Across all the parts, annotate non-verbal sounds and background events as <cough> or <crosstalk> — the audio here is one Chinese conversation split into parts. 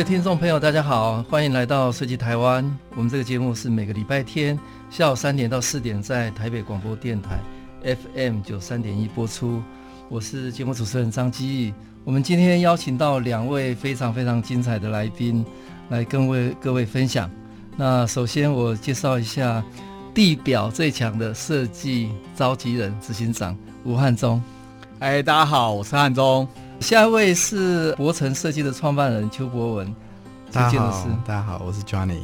位听众朋友，大家好，欢迎来到设计台湾。我们这个节目是每个礼拜天下午三点到四点在台北广播电台 FM 九三点一播出。我是节目主持人张基义，我们今天邀请到两位非常非常精彩的来宾，来跟为各位分享。那首先我介绍一下地表最强的设计召集人、执行长吴汉忠。哎，大家好，我是汉忠。下一位是博成设计的创办人邱博文。大家好，大家好，我是 Johnny。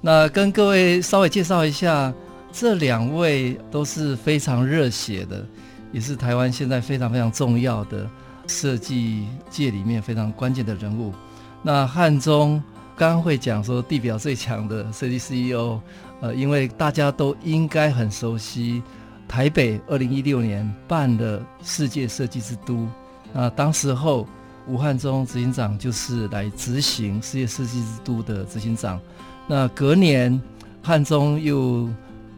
那跟各位稍微介绍一下，这两位都是非常热血的。也是台湾现在非常非常重要的设计界里面非常关键的人物。那汉中刚刚会讲说地表最强的设计 CEO，呃，因为大家都应该很熟悉台北二零一六年办的世界设计之都。那当时候吴汉中执行长就是来执行世界设计之都的执行长。那隔年汉中又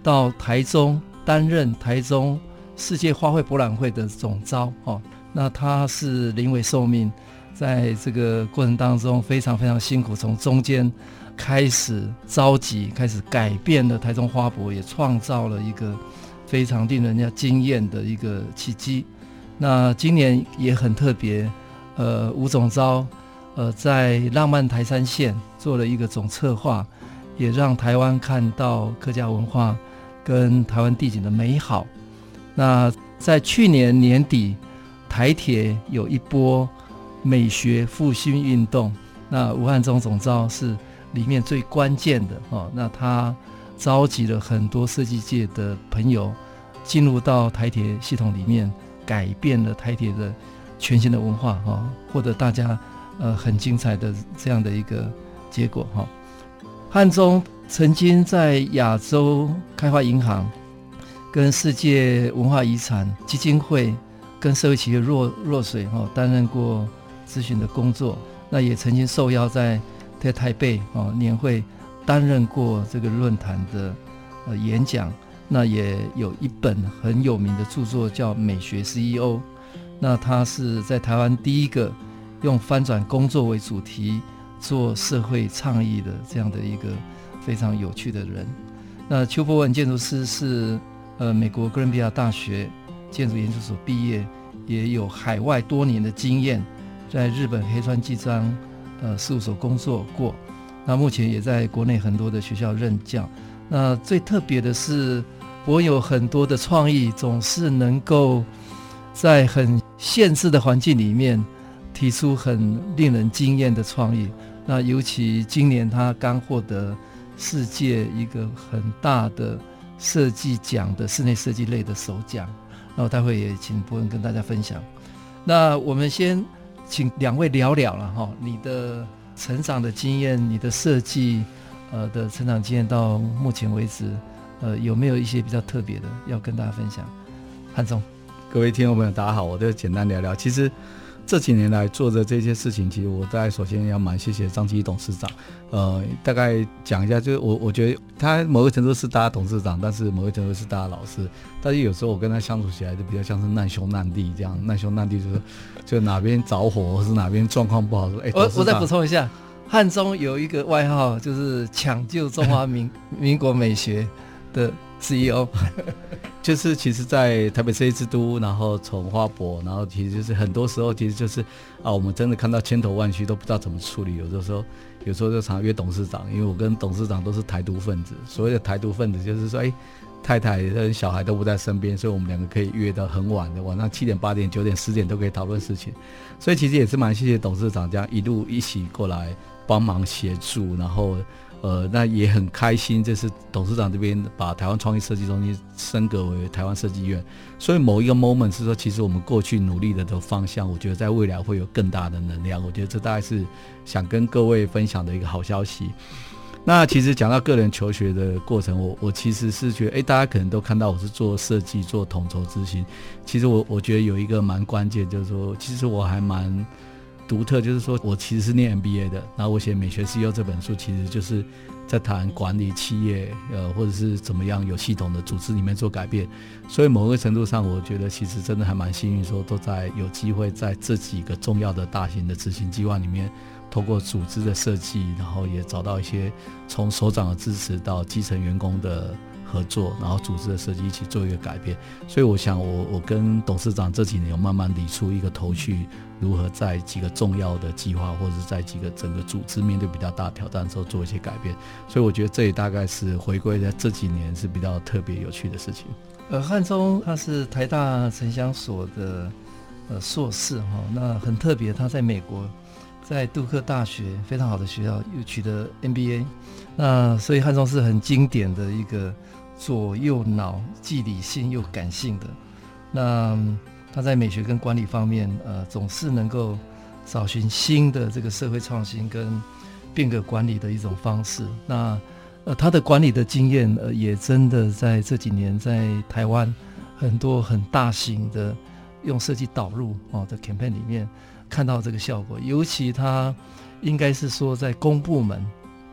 到台中担任台中。世界花卉博览会的总召，哦，那他是临危受命，在这个过程当中非常非常辛苦，从中间开始召集，开始改变了台中花博，也创造了一个非常令人家惊艳的一个契机。那今年也很特别，呃，吴总召，呃，在浪漫台三线做了一个总策划，也让台湾看到客家文化跟台湾地景的美好。那在去年年底，台铁有一波美学复兴运动，那吴汉忠总召是里面最关键的哦。那他召集了很多设计界的朋友进入到台铁系统里面，改变了台铁的全新的文化哈，获得大家呃很精彩的这样的一个结果哈。汉中曾经在亚洲开发银行。跟世界文化遗产基金会、跟社会企业弱弱水哈担任过咨询的工作，那也曾经受邀在在台北哦年会担任过这个论坛的呃演讲，那也有一本很有名的著作叫《美学 CEO》，那他是在台湾第一个用翻转工作为主题做社会倡议的这样的一个非常有趣的人。那邱博文建筑师是。呃，美国哥伦比亚大学建筑研究所毕业，也有海外多年的经验，在日本黑川纪章呃事务所工作过。那目前也在国内很多的学校任教。那最特别的是，我有很多的创意，总是能够在很限制的环境里面提出很令人惊艳的创意。那尤其今年他刚获得世界一个很大的。设计奖的室内设计类的首奖，那我待会也请博文跟大家分享。那我们先请两位聊聊了哈，你的成长的经验，你的设计呃的成长经验到目前为止，呃有没有一些比较特别的要跟大家分享？汉中，各位听众朋友，大家好，我就简单聊聊，其实。这几年来做的这些事情，其实我大概首先要蛮谢谢张基董事长。呃，大概讲一下，就是我我觉得他某个程度是大家董事长，但是某个程度是大家老师。但是有时候我跟他相处起来，就比较像是难兄难弟这样。难兄难弟就是就哪边着火或是哪边状况不好说，哎，我我再补充一下，汉中有一个外号，就是抢救中华民民国美学的。CEO 就是其实，在台北设计之都，然后从花博，然后其实就是很多时候，其实就是啊，我们真的看到千头万绪，都不知道怎么处理。有的时候，有时候就常约董事长，因为我跟董事长都是台独分子。所谓的台独分子，就是说，哎，太太跟小孩都不在身边，所以我们两个可以约到很晚的，晚上七点、八点、九点、十点都可以讨论事情。所以其实也是蛮谢谢董事长这样一路一起过来帮忙协助，然后。呃，那也很开心，这是董事长这边把台湾创意设计中心升格为台湾设计院。所以某一个 moment 是说，其实我们过去努力的的方向，我觉得在未来会有更大的能量。我觉得这大概是想跟各位分享的一个好消息。那其实讲到个人求学的过程，我我其实是觉得，哎，大家可能都看到我是做设计、做统筹执行。其实我我觉得有一个蛮关键，就是说，其实我还蛮。独特就是说，我其实是念 MBA 的，然后我写《美学 CEO》这本书，其实就是在谈管理企业，呃，或者是怎么样有系统的组织里面做改变。所以某个程度上，我觉得其实真的还蛮幸运，说都在有机会在这几个重要的大型的执行计划里面，通过组织的设计，然后也找到一些从首长的支持到基层员工的。合作，然后组织的设计一起做一个改变，所以我想我，我跟董事长这几年有慢慢理出一个头绪，如何在几个重要的计划，或者是在几个整个组织面对比较大挑战的时候做一些改变。所以我觉得这也大概是回归在这几年是比较特别有趣的事情。呃，汉中他是台大城乡所的呃硕士哈，那很特别，他在美国在杜克大学非常好的学校又取得 MBA，那所以汉中是很经典的一个。左右脑既理性又感性的，那他在美学跟管理方面，呃，总是能够找寻新的这个社会创新跟变革管理的一种方式。那呃，他的管理的经验，呃，也真的在这几年在台湾很多很大型的用设计导入哦的 campaign 里面看到这个效果。尤其他应该是说在公部门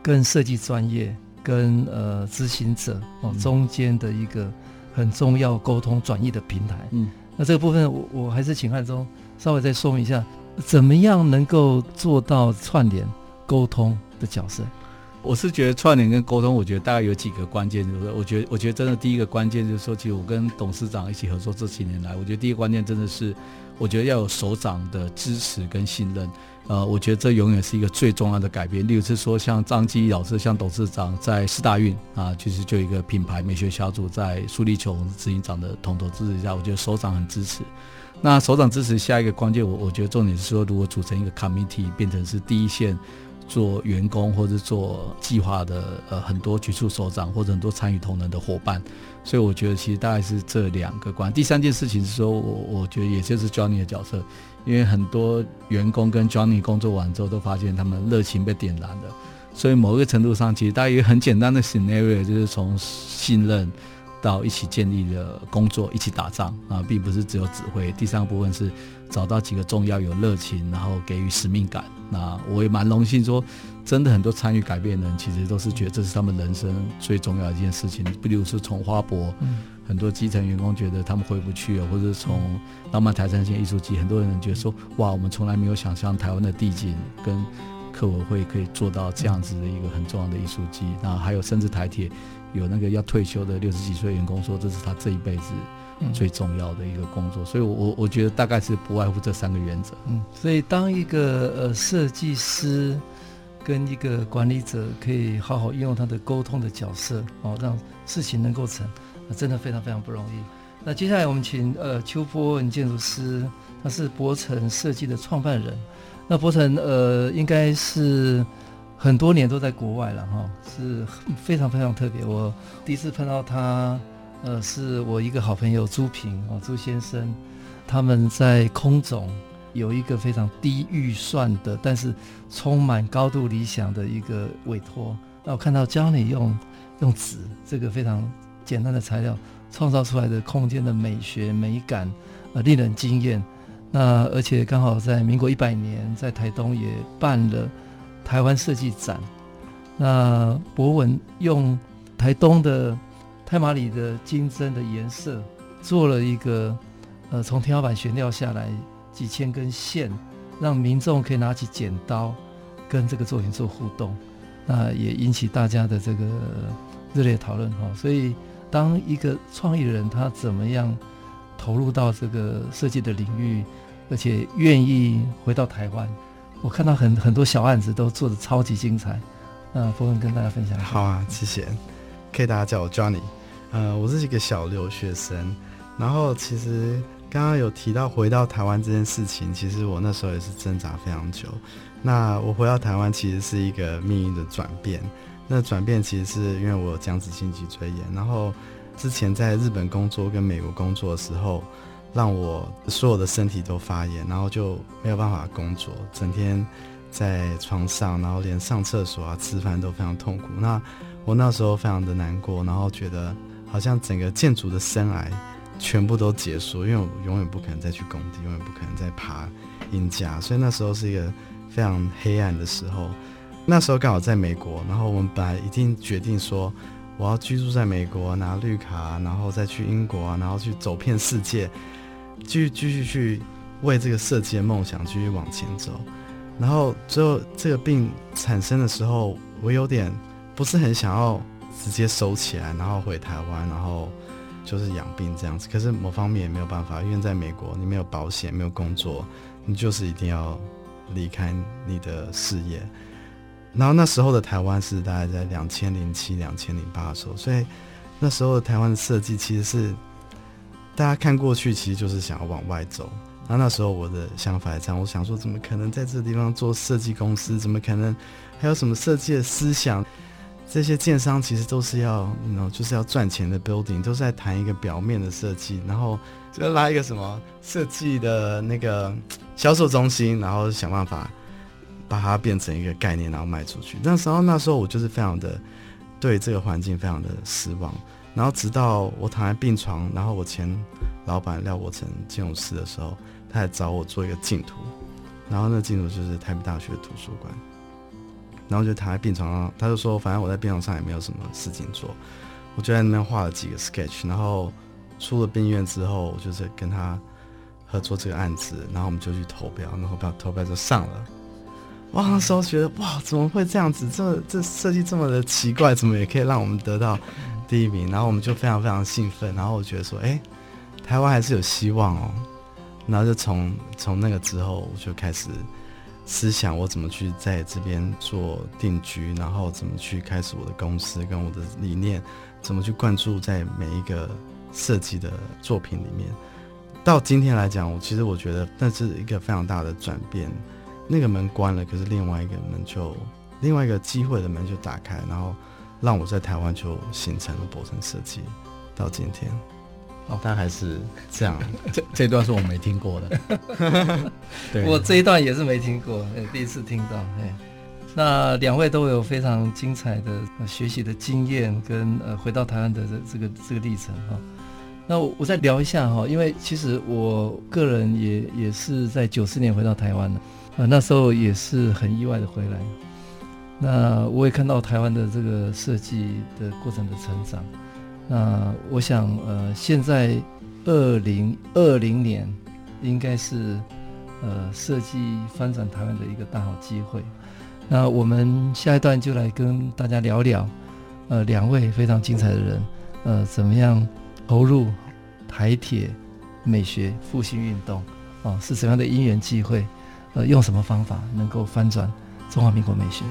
跟设计专业。跟呃执行者哦中间的一个很重要沟通转移的平台，嗯，那这个部分我我还是请汉中稍微再说明一下，怎么样能够做到串联沟通的角色？我是觉得串联跟沟通，我觉得大概有几个关键，就是我觉得我觉得真的第一个关键就是说，其实我跟董事长一起合作这几年来，我觉得第一个关键真的是，我觉得要有首长的支持跟信任。呃，我觉得这永远是一个最重要的改变。例如是说，像张基老师，像董事长在四大运啊，其实就一个品牌美学小组在苏立琼执行长的统筹支持下，我觉得首长很支持。那首长支持下一个关键，我我觉得重点是说，如果组成一个 committee，变成是第一线做员工或者做计划的呃很多局处首长或者很多参与同仁的伙伴。所以我觉得其实大概是这两个关。第三件事情是说，我我觉得也就是 Johnny 的角色。因为很多员工跟 Johnny 工作完之后，都发现他们热情被点燃了，所以某一个程度上，其实大家有很简单的 scenario，就是从信任到一起建立的工作，一起打仗啊，并不是只有指挥。第三个部分是找到几个重要有热情，然后给予使命感。那我也蛮荣幸说，真的很多参与改变的人，其实都是觉得这是他们人生最重要的一件事情。比如说从花博。嗯很多基层员工觉得他们回不去了，或者从浪漫台山线艺术季，很多人觉得说，哇，我们从来没有想象台湾的地景跟客委会可以做到这样子的一个很重要的艺术季。那还有甚至台铁有那个要退休的六十几岁员工说，这是他这一辈子最重要的一个工作。所以我，我我觉得大概是不外乎这三个原则。嗯，所以当一个呃设计师跟一个管理者可以好好运用他的沟通的角色，哦，让事情能够成。真的非常非常不容易。那接下来我们请呃邱波文建筑师，他是博成设计的创办人。那博成呃应该是很多年都在国外了哈，是非常非常特别。我第一次碰到他，呃是我一个好朋友朱平啊朱先生，他们在空总有一个非常低预算的，但是充满高度理想的一个委托。那我看到教你用用纸这个非常。简单的材料创造出来的空间的美学美感，呃，令人惊艳。那而且刚好在民国一百年，在台东也办了台湾设计展。那博文用台东的太麻里的金针的颜色，做了一个呃，从天花板悬吊下来几千根线，让民众可以拿起剪刀跟这个作品做互动。那也引起大家的这个热烈讨论哈，所以。当一个创意人，他怎么样投入到这个设计的领域，而且愿意回到台湾？我看到很很多小案子都做得超级精彩。那博文跟大家分享一下。好啊，谢谢。可以大家叫我 Johnny。呃，我是一个小留学生。然后其实刚刚有提到回到台湾这件事情，其实我那时候也是挣扎非常久。那我回到台湾其实是一个命运的转变。那转变其实是因为我有僵直性脊椎炎，然后之前在日本工作跟美国工作的时候，让我所有的身体都发炎，然后就没有办法工作，整天在床上，然后连上厕所啊、吃饭都非常痛苦。那我那时候非常的难过，然后觉得好像整个建筑的生涯全部都结束，因为我永远不可能再去工地，永远不可能再爬鹰架，所以那时候是一个非常黑暗的时候。那时候刚好在美国，然后我们本来已经决定说，我要居住在美国，拿绿卡，然后再去英国，然后去走遍世界，继续继续去为这个设计的梦想继续往前走。然后最后这个病产生的时候，我有点不是很想要直接收起来，然后回台湾，然后就是养病这样子。可是某方面也没有办法，因为在美国你没有保险，没有工作，你就是一定要离开你的事业。然后那时候的台湾是大概在两千零七、两千零八的时候，所以那时候的台湾的设计其实是大家看过去，其实就是想要往外走。然后那时候我的想法是这样，我想说，怎么可能在这个地方做设计公司？怎么可能还有什么设计的思想？这些建商其实都是要，你知道，就是要赚钱的 building，都是在谈一个表面的设计，然后就拉一个什么设计的那个销售中心，然后想办法。把它变成一个概念，然后卖出去。那时候，那时候我就是非常的对这个环境非常的失望。然后直到我躺在病床，然后我前老板廖国成建筑师的时候，他还找我做一个竞图。然后那竞图就是台北大学图书馆。然后就躺在病床上，他就说，反正我在病床上也没有什么事情做，我就在那边画了几个 sketch。然后出了病院之后，我就是跟他合作这个案子，然后我们就去投标，然后投投标就上了。哇，那时候觉得哇，怎么会这样子？这这设计这么的奇怪，怎么也可以让我们得到第一名？然后我们就非常非常兴奋。然后我觉得说，哎、台湾还是有希望哦。然后就从从那个之后，我就开始思想我怎么去在这边做定居，然后怎么去开始我的公司，跟我的理念怎么去灌注在每一个设计的作品里面。到今天来讲，我其实我觉得那是一个非常大的转变。那个门关了，可是另外一个门就，另外一个机会的门就打开，然后让我在台湾就形成了博成设计，到今天，哦，但还是这样，<laughs> 这这段是我没听过的，<laughs> 对，我这一段也是没听过，第一次听到，哎，那两位都有非常精彩的学习的经验跟呃回到台湾的这这个这个历程哈，那我我再聊一下哈，因为其实我个人也也是在九四年回到台湾的。呃，那时候也是很意外的回来，那我也看到台湾的这个设计的过程的成长。那我想，呃，现在二零二零年应该是呃设计翻转台湾的一个大好机会。那我们下一段就来跟大家聊聊，呃，两位非常精彩的人，呃，怎么样投入台铁美学复兴运动？哦，是什么样的因缘际会？呃，用什么方法能够翻转中华民国美学？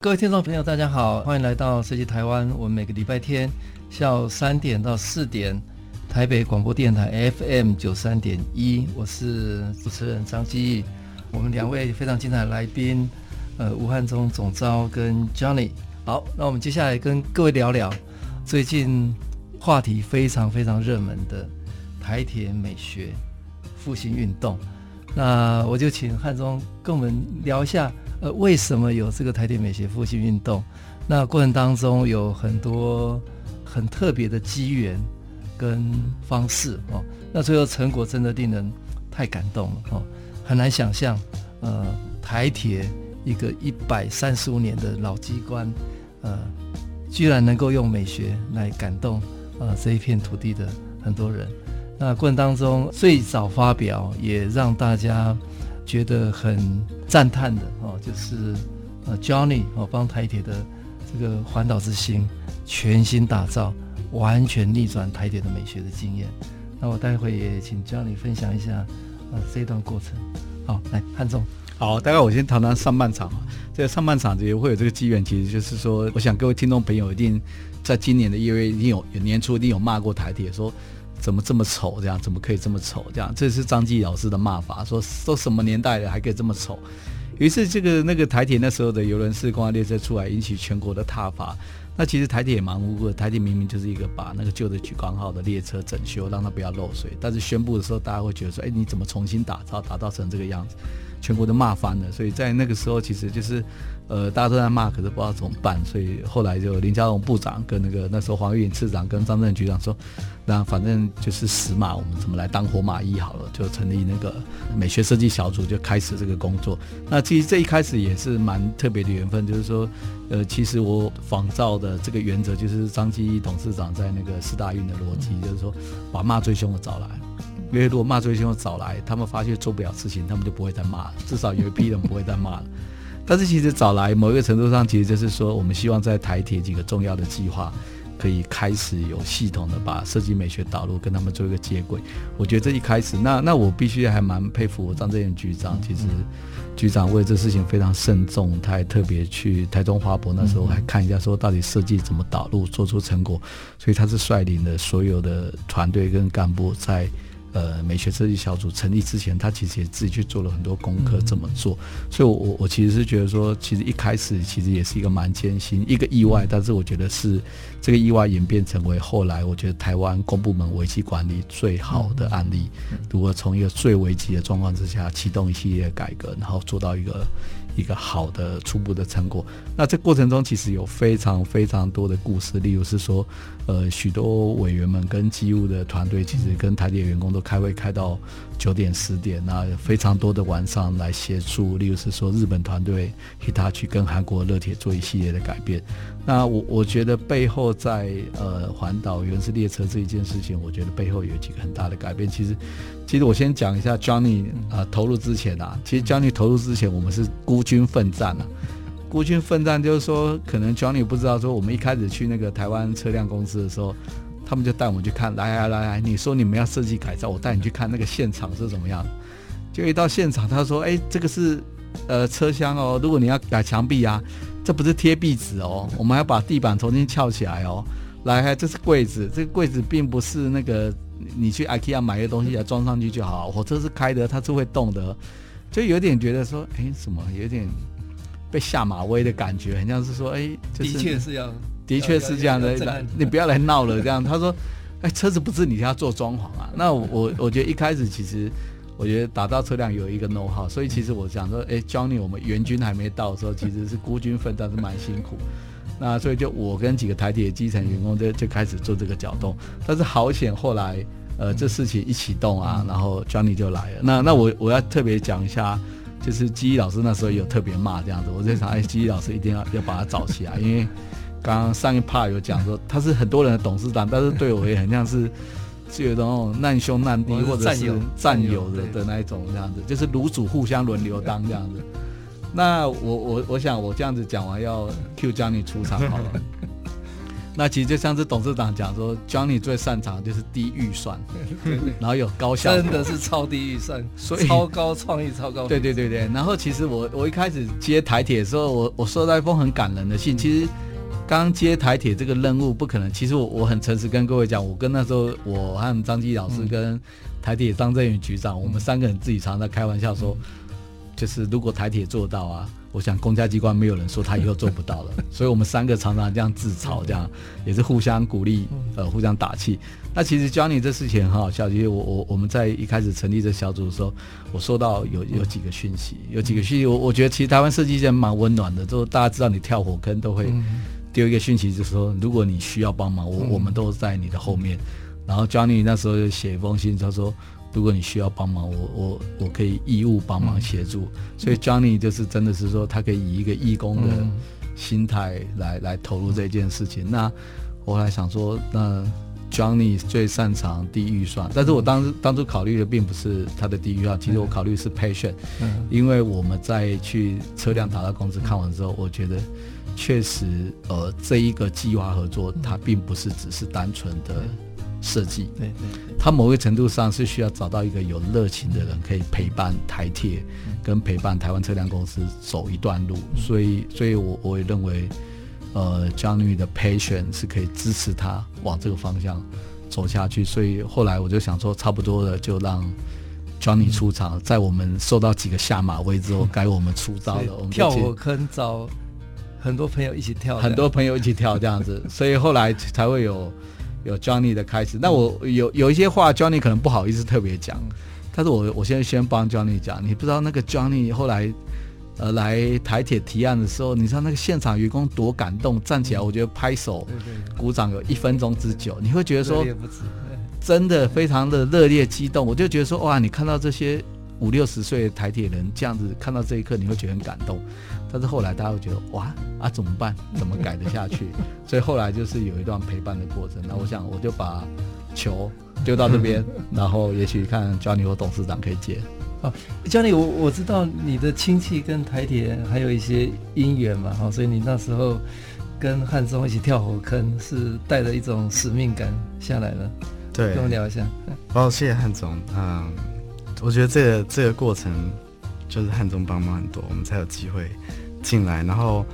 各位听众朋友，大家好，欢迎来到设计台湾。我们每个礼拜天下午三点到四点，台北广播电台 FM 九三点一，我是主持人张基义。我们两位非常精彩的来宾，呃，吴汉忠总召跟 Johnny。好，那我们接下来跟各位聊聊最近话题非常非常热门的台铁美学复兴运动。那我就请汉中跟我们聊一下，呃，为什么有这个台铁美学复兴运动？那过程当中有很多很特别的机缘跟方式哦。那最后成果真的令人太感动了哦，很难想象，呃，台铁一个一百三十五年的老机关。呃，居然能够用美学来感动呃这一片土地的很多人。那过程当中最早发表也让大家觉得很赞叹的哦，就是呃 Johnny 哦帮台铁的这个环岛之星全新打造，完全逆转台铁的美学的经验。那我待会也请 Johnny 分享一下呃这段过程。好，来汉忠。好，大概我先谈谈上半场。这个上半场也会有这个机缘，其实就是说，我想各位听众朋友一定在今年的一月一定有有年初一定有骂过台铁，说怎么这么丑？这样怎么可以这么丑？这样这是张继老师的骂法，说都什么年代了还可以这么丑？于是这个那个台铁那时候的邮轮式观光列车出来，引起全国的挞伐。那其实台铁也蛮无辜的，台铁明明就是一个把那个旧的莒光号的列车整修，让它不要漏水，但是宣布的时候，大家会觉得说，哎，你怎么重新打造，打造成这个样子？全国都骂翻了。所以在那个时候，其实就是。呃，大家都在骂，可是不知道怎么办，所以后来就林家龙部长跟那个那时候黄玉颖次长跟张正局长说，那反正就是死马，我们怎么来当活马医好了，就成立那个美学设计小组，就开始这个工作。那其实这一开始也是蛮特别的缘分，就是说，呃，其实我仿照的这个原则就是张基董事长在那个四大运的逻辑，就是说把骂最凶的找来，因为如果骂最凶的找来，他们发现做不了事情，他们就不会再骂了，至少有一批人不会再骂了。但是其实找来某一个程度上，其实就是说，我们希望在台铁几个重要的计划，可以开始有系统的把设计美学导入，跟他们做一个接轨。我觉得这一开始，那那我必须还蛮佩服张正元局长。其实局长为这事情非常慎重，他还特别去台中花博那时候还看一下，说到底设计怎么导入，做出成果。所以他是率领了所有的团队跟干部在。呃，美学设计小组成立之前，他其实也自己去做了很多功课，怎么做。所以我，我我其实是觉得说，其实一开始其实也是一个蛮艰辛，一个意外。但是，我觉得是这个意外演变成为后来，我觉得台湾公部门危机管理最好的案例。如果从一个最危机的状况之下启动一系列改革，然后做到一个。一个好的初步的成果。那这过程中其实有非常非常多的故事，例如是说，呃，许多委员们跟机务的团队，其实跟台铁员工都开会开到九点十点，那非常多的晚上来协助。例如是说，日本团队去他去跟韩国乐铁做一系列的改变。那我我觉得背后在呃环岛原始列车这一件事情，我觉得背后有几个很大的改变。其实。其实我先讲一下 Johnny 啊、投入之前啊，其实 Johnny 投入之前，我们是孤军奋战啊。孤军奋战就是说，可能 Johnny 不知道说，我们一开始去那个台湾车辆公司的时候，他们就带我们去看，来来来来，你说你们要设计改造，我带你去看那个现场是怎么样。就一到现场，他说，哎，这个是呃车厢哦，如果你要改墙壁啊，这不是贴壁纸哦，我们还要把地板重新翘起来哦。来，这是柜子，这个柜子并不是那个。你去 IKEA 买个东西来装上去就好，火车是开的，它是会动的，就有点觉得说，哎，什么有点被下马威的感觉，很像是说，哎，就是、的确是要，的确是这样的，你不要来闹了这样。他说，哎，车子不是你要做装潢啊？那我我觉得一开始其实，我觉得打造车辆有一个 know how，所以其实我想说，哎，Johnny，我们援军还没到的时候，其实是孤军奋战，是蛮辛苦。那所以就我跟几个台铁基层员工就就开始做这个搅动，但是好险后来呃这事情一启动啊，然后 Johnny 就来了。那那我我要特别讲一下，就是基一老师那时候有特别骂这样子，我在想 <laughs> 哎基一老师一定要要把他找起来，因为刚刚上一 part 有讲说他是很多人的董事长，但是对我也很像是是有那种难兄难弟或者是战友的的那一种这样子，就是卤煮互相轮流当这样子。那我我我想我这样子讲完要 cue Johnny 出场好了。<laughs> 那其实就像是董事长讲说，Johnny 最擅长的就是低预算，然后有高效，真的是超低预算，所以超高创意，超高。对对对对。然后其实我我一开始接台铁的时候，我我收到一封很感人的信。其实刚接台铁这个任务不可能。其实我我很诚实跟各位讲，我跟那时候我和张基老师跟台铁张振宇局长，我们三个人自己常常开玩笑说。就是如果台铁做到啊，我想公家机关没有人说他以后做不到了，所以我们三个常常这样自嘲，这样也是互相鼓励，呃，互相打气。那其实 Johnny 这事情很好笑，因为我我我们在一开始成立这小组的时候，我收到有有几个讯息，有几个讯息，我我觉得其实台湾设计界蛮温暖的，就大家知道你跳火坑都会丢一个讯息，就是说如果你需要帮忙，我我们都在你的后面。然后 Johnny 那时候就写一封信，他说。如果你需要帮忙，我我我可以义务帮忙协助。嗯、所以 Johnny 就是真的是说，他可以以一个义工的心态来、嗯、来投入这件事情。那我后来想说，那 Johnny 最擅长低预算，但是我当时当初考虑的并不是他的低预算，其实我考虑是 passion，嗯，因为我们在去车辆打到公司看完之后，我觉得确实呃这一个计划合作，它并不是只是单纯的。设计，对对，它某个程度上是需要找到一个有热情的人，可以陪伴台铁，跟陪伴台湾车辆公司走一段路。所以，所以我我也认为，呃，Johnny 的 patience 是可以支持他往这个方向走下去，所以后来我就想说，差不多了，就让 Johnny 出场，嗯、在我们受到几个下马威之后，该我们出招了。我们跳火坑找很多朋友一起跳，很多朋友一起跳这样子，<laughs> 所以后来才会有有 Johnny 的开始。那我有有一些话，Johnny 可能不好意思特别讲，但是我我现在先帮 Johnny 讲，你不知道那个 Johnny 后来。呃，来台铁提案的时候，你知道那个现场员工多感动，站起来，我觉得拍手、鼓掌有一分钟之久，你会觉得说，真的非常的热烈激动。我就觉得说，哇，你看到这些五六十岁的台铁人这样子，看到这一刻，你会觉得很感动。但是后来大家会觉得，哇啊，怎么办？怎么改得下去？<laughs> 所以后来就是有一段陪伴的过程。那我想，我就把球丢到这边，<laughs> 然后也许看 Johnny 或董事长可以接。哦，Johnny，我我知道你的亲戚跟台铁还有一些姻缘嘛，哈，所以你那时候跟汉中一起跳火坑，是带着一种使命感下来了。对，跟我聊一下。哦，谢谢汉总。嗯，我觉得这个这个过程就是汉中帮忙很多，我们才有机会进来，然后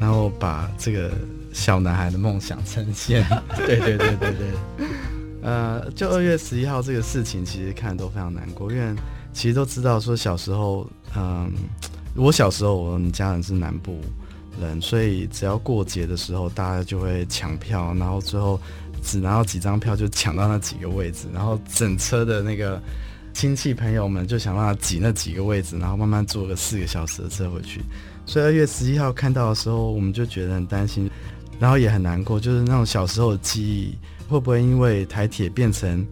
然后把这个小男孩的梦想呈现。<laughs> 对对对对对。呃，就二月十一号这个事情，其实看都非常难过，因为。其实都知道，说小时候，嗯，我小时候我们家人是南部人，所以只要过节的时候，大家就会抢票，然后最后只拿到几张票就抢到那几个位置，然后整车的那个亲戚朋友们就想办法挤那几个位置，然后慢慢坐个四个小时的车回去。所以二月十一号看到的时候，我们就觉得很担心，然后也很难过，就是那种小时候的记忆会不会因为台铁变成。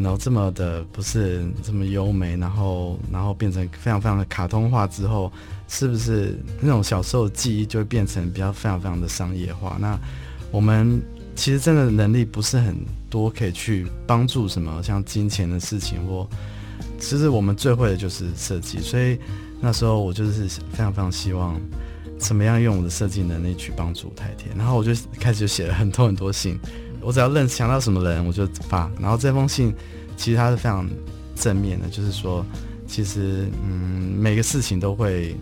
然后这么的不是这么优美，然后然后变成非常非常的卡通化之后，是不是那种小时候的记忆就会变成比较非常非常的商业化？那我们其实真的能力不是很多，可以去帮助什么像金钱的事情或，其实我们最会的就是设计，所以那时候我就是非常非常希望怎么样用我的设计能力去帮助台铁，然后我就开始就写了很多很多信。我只要认想到什么人，我就发。然后这封信其实它是非常正面的，就是说，其实嗯，每个事情都会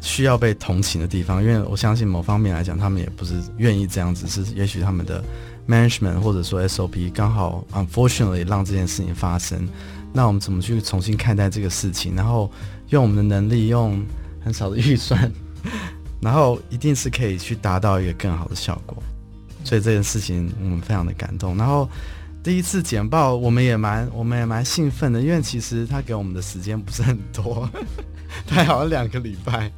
需要被同情的地方，因为我相信某方面来讲，他们也不是愿意这样子，是也许他们的 management 或者说 SOP 刚好 unfortunately 让这件事情发生。那我们怎么去重新看待这个事情？然后用我们的能力，用很少的预算，然后一定是可以去达到一个更好的效果。所以这件事情我们非常的感动。然后第一次简报，我们也蛮我们也蛮兴奋的，因为其实他给我们的时间不是很多，<laughs> 他好像两个礼拜。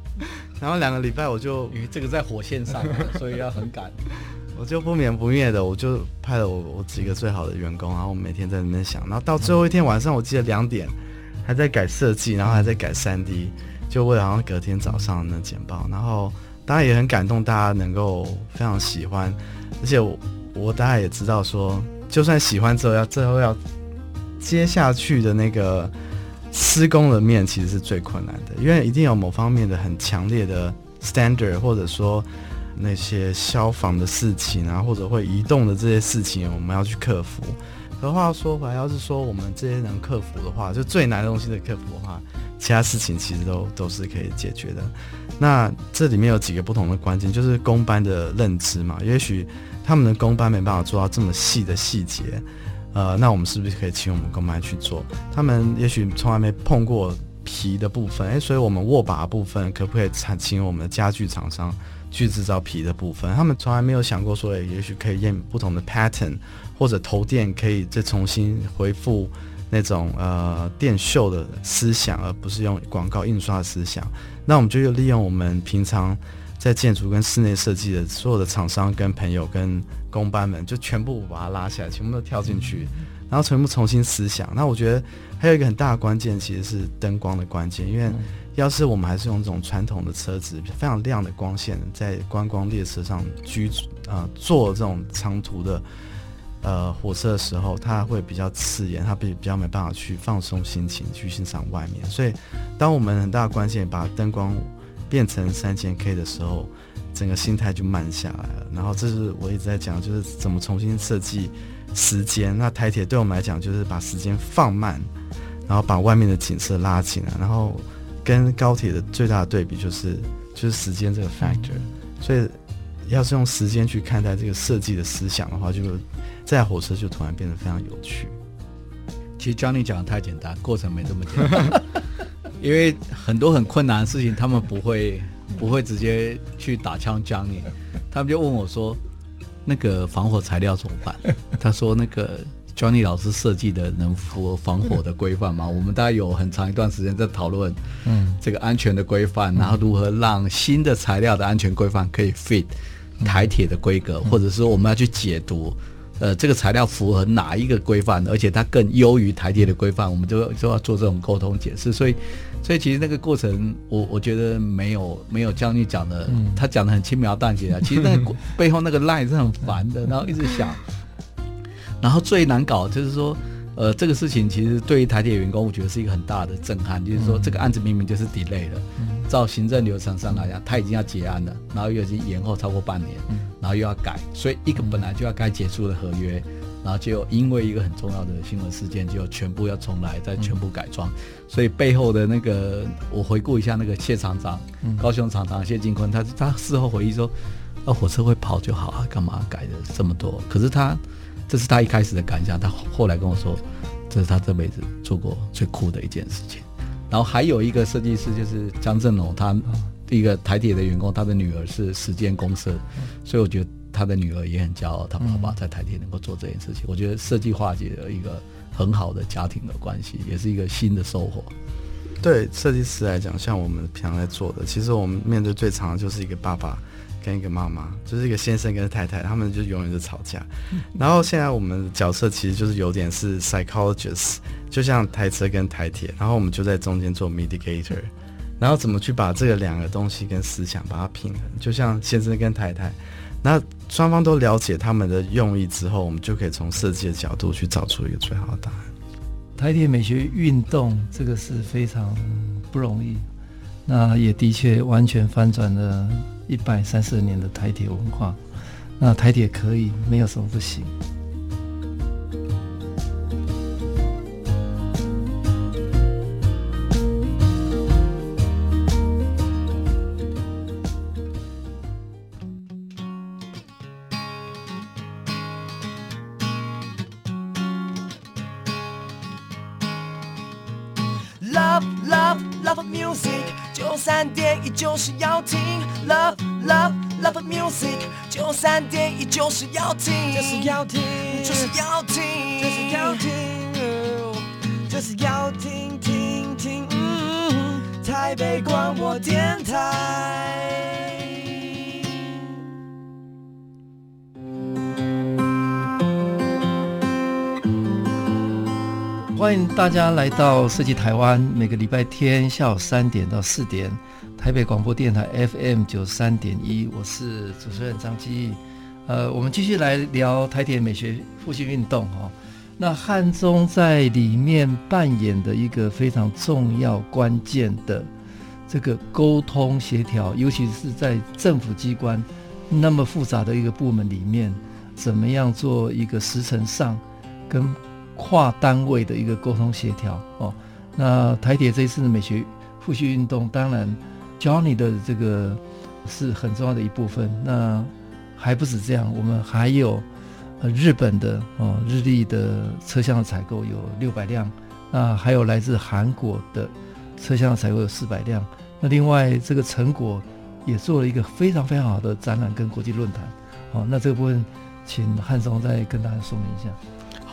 然后两个礼拜我就因为这个在火线上，<laughs> 所以要很赶。我就不眠不灭的，我就派了我我几个最好的员工，然后我每天在那边想。然后到最后一天晚上，我记得两点还在改设计，然后还在改三 D，就为了好像隔天早上的那简报。然后当然也很感动，大家能够非常喜欢。而且我，我大概也知道说，就算喜欢之后，要最后要接下去的那个施工的面，其实是最困难的，因为一定有某方面的很强烈的 standard，或者说那些消防的事情啊，或者会移动的这些事情，我们要去克服。可话说回来，要是说我们这些能克服的话，就最难的东西的克服的话，其他事情其实都 <laughs> 都是可以解决的。那这里面有几个不同的关键，就是工班的认知嘛。也许他们的工班没办法做到这么细的细节，呃，那我们是不是可以请我们工班去做？他们也许从来没碰过皮的部分，诶，所以我们握把的部分可不可以请请我们的家具厂商去制造皮的部分？他们从来没有想过说，诶，也许可以验不同的 pattern，或者投电可以再重新恢复。那种呃电绣的思想，而不是用广告印刷的思想。那我们就利用我们平常在建筑跟室内设计的所有的厂商跟朋友跟工班们，就全部把它拉起来，全部都跳进去，然后全部重新思想。那我觉得还有一个很大的关键，其实是灯光的关键。因为要是我们还是用这种传统的车子，非常亮的光线，在观光列车上居啊、呃、做这种长途的。呃，火车的时候，它会比较刺眼，它比比较没办法去放松心情，去欣赏外面。所以，当我们很大的关键把灯光变成三千 K 的时候，整个心态就慢下来了。然后，这是我一直在讲，就是怎么重新设计时间。那台铁对我们来讲，就是把时间放慢，然后把外面的景色拉起来。然后，跟高铁的最大的对比就是就是时间这个 factor。所以。要是用时间去看待这个设计的思想的话，就这台火车就突然变得非常有趣。其实 Johnny 讲的太简单，过程没这么简单，<laughs> 因为很多很困难的事情，他们不会不会直接去打枪 Johnny，他们就问我说，那个防火材料怎么办？他说那个。Johnny 老师设计的能符合防火的规范吗？我们大概有很长一段时间在讨论，嗯，这个安全的规范，然后如何让新的材料的安全规范可以 fit 台铁的规格，或者说我们要去解读，呃，这个材料符合哪一个规范，而且它更优于台铁的规范，我们就就要做这种沟通解释。所以，所以其实那个过程，我我觉得没有没有 Johnny 讲的，他讲的很轻描淡写啊。其实那个 <laughs> 背后那个 line 是很烦的，然后一直想。然后最难搞就是说，呃，这个事情其实对于台铁员工，我觉得是一个很大的震撼。就是说，这个案子明明就是 delay 了，照行政流程上来讲，他已经要结案了，然后又已经延后超过半年，然后又要改，所以一个本来就要该结束的合约，然后就因为一个很重要的新闻事件，就全部要重来，再全部改装。所以背后的那个，我回顾一下那个谢厂长，高雄厂长谢金坤，他他事后回忆说，那火车会跑就好啊，干嘛改的这么多？可是他。这是他一开始的感想，他后来跟我说，这是他这辈子做过最酷的一件事情。然后还有一个设计师就是江正龙，他第一个台铁的员工，他的女儿是时间公社，所以我觉得他的女儿也很骄傲，他爸爸在台铁能够做这件事情。我觉得设计化解了一个很好的家庭的关系，也是一个新的收获。对设计师来讲，像我们平常在做的，其实我们面对最常的就是一个爸爸。跟一个妈妈，就是一个先生跟太太，他们就永远是吵架。然后现在我们的角色其实就是有点是 psychologist，就像台车跟台铁，然后我们就在中间做 mediator，然后怎么去把这个两个东西跟思想把它平衡，就像先生跟太太，那双方都了解他们的用意之后，我们就可以从设计的角度去找出一个最好的答案。台铁美学运动这个是非常不容易，那也的确完全翻转了。一百三十年的台铁文化，那台铁可以，没有什么不行。就是要听，就是要听，就是要听，就是要听，就是要听听听。台北广播电台。欢迎大家来到设计台湾，每个礼拜天下午三点到四点，台北广播电台 FM 九三点一，我是主持人张基义。呃，我们继续来聊台铁美学复兴运动哈。那汉中在里面扮演的一个非常重要关键的这个沟通协调，尤其是在政府机关那么复杂的一个部门里面，怎么样做一个时程上跟跨单位的一个沟通协调哦，那台铁这一次的美学复兴运动，当然 Johnny 的这个是很重要的一部分。那还不止这样，我们还有呃日本的哦日立的车厢的采购有六百辆，那还有来自韩国的车厢的采购有四百辆。那另外这个成果也做了一个非常非常好的展览跟国际论坛。哦，那这个部分请汉松再跟大家说明一下。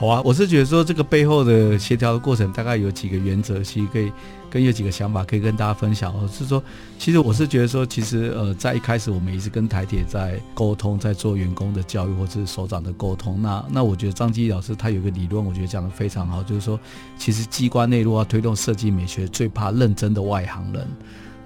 好啊，我是觉得说这个背后的协调的过程，大概有几个原则，其实可以跟有几个想法可以跟大家分享。哦，是说，其实我是觉得说，其实呃，在一开始我们一直跟台铁在沟通，在做员工的教育或是首长的沟通。那那我觉得张基老师他有一个理论，我觉得讲得非常好，就是说，其实机关内部要推动设计美学，最怕认真的外行人。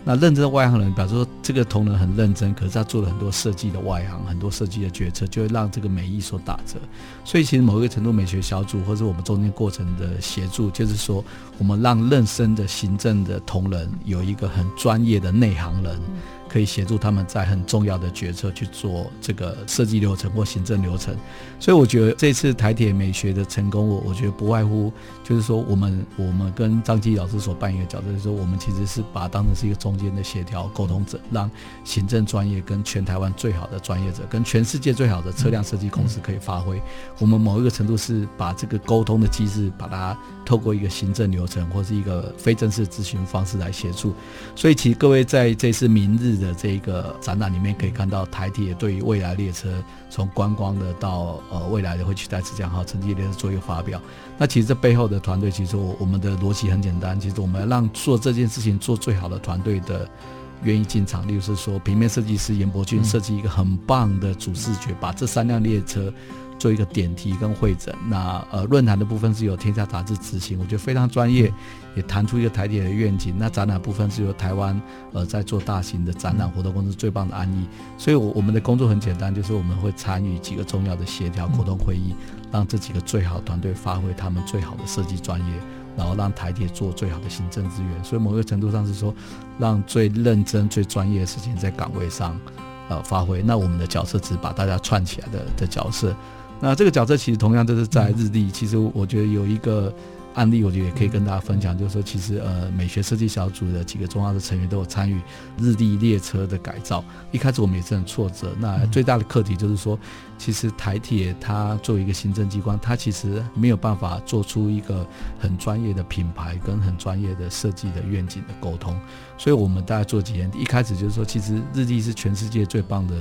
那认真的外行人，表示说这个同仁很认真，可是他做了很多设计的外行，很多设计的决策，就会让这个美意所打折。所以其实某一个程度，美学小组或者我们中间过程的协助，就是说我们让认真的行政的同仁有一个很专业的内行人。可以协助他们在很重要的决策去做这个设计流程或行政流程。所以我觉得这次台铁美学的成功，我我觉得不外乎就是说，我们我们跟张基老师所扮演的角色，就是说我们其实是把它当成是一个中间的协调沟通者，让行政专业跟全台湾最好的专业者，跟全世界最好的车辆设计公司可以发挥。我们某一个程度是把这个沟通的机制，把它透过一个行政流程或是一个非正式咨询方式来协助。所以，其实各位在这次明日的的这一个展览里面，可以看到台铁对于未来列车从观光的到呃未来的会取代自强号城际列车做一个发表。那其实这背后的团队，其实我我们的逻辑很简单，其实我们让做这件事情做最好的团队的愿意进场。例如是说，平面设计师严伯俊设计一个很棒的主视觉，把这三辆列车。做一个点题跟会诊，那呃论坛的部分是由天下杂志执行，我觉得非常专业，也谈出一个台铁的愿景。那展览部分是由台湾呃在做大型的展览活动公司最棒的安逸，所以我我们的工作很简单，就是我们会参与几个重要的协调沟通会议，让这几个最好团队发挥他们最好的设计专业，然后让台铁做最好的行政资源。所以某个程度上是说，让最认真、最专业的事情在岗位上呃发挥。那我们的角色只是把大家串起来的的角色。那这个角色其实同样都是在日历。其实我觉得有一个案例，我觉得也可以跟大家分享，就是说，其实呃，美学设计小组的几个重要的成员都有参与日立列车的改造。一开始我们也是很挫折。那最大的课题就是说，其实台铁它作为一个行政机关，它其实没有办法做出一个很专业的品牌跟很专业的设计的愿景的沟通。所以我们大概做几年，一开始就是说，其实日立是全世界最棒的。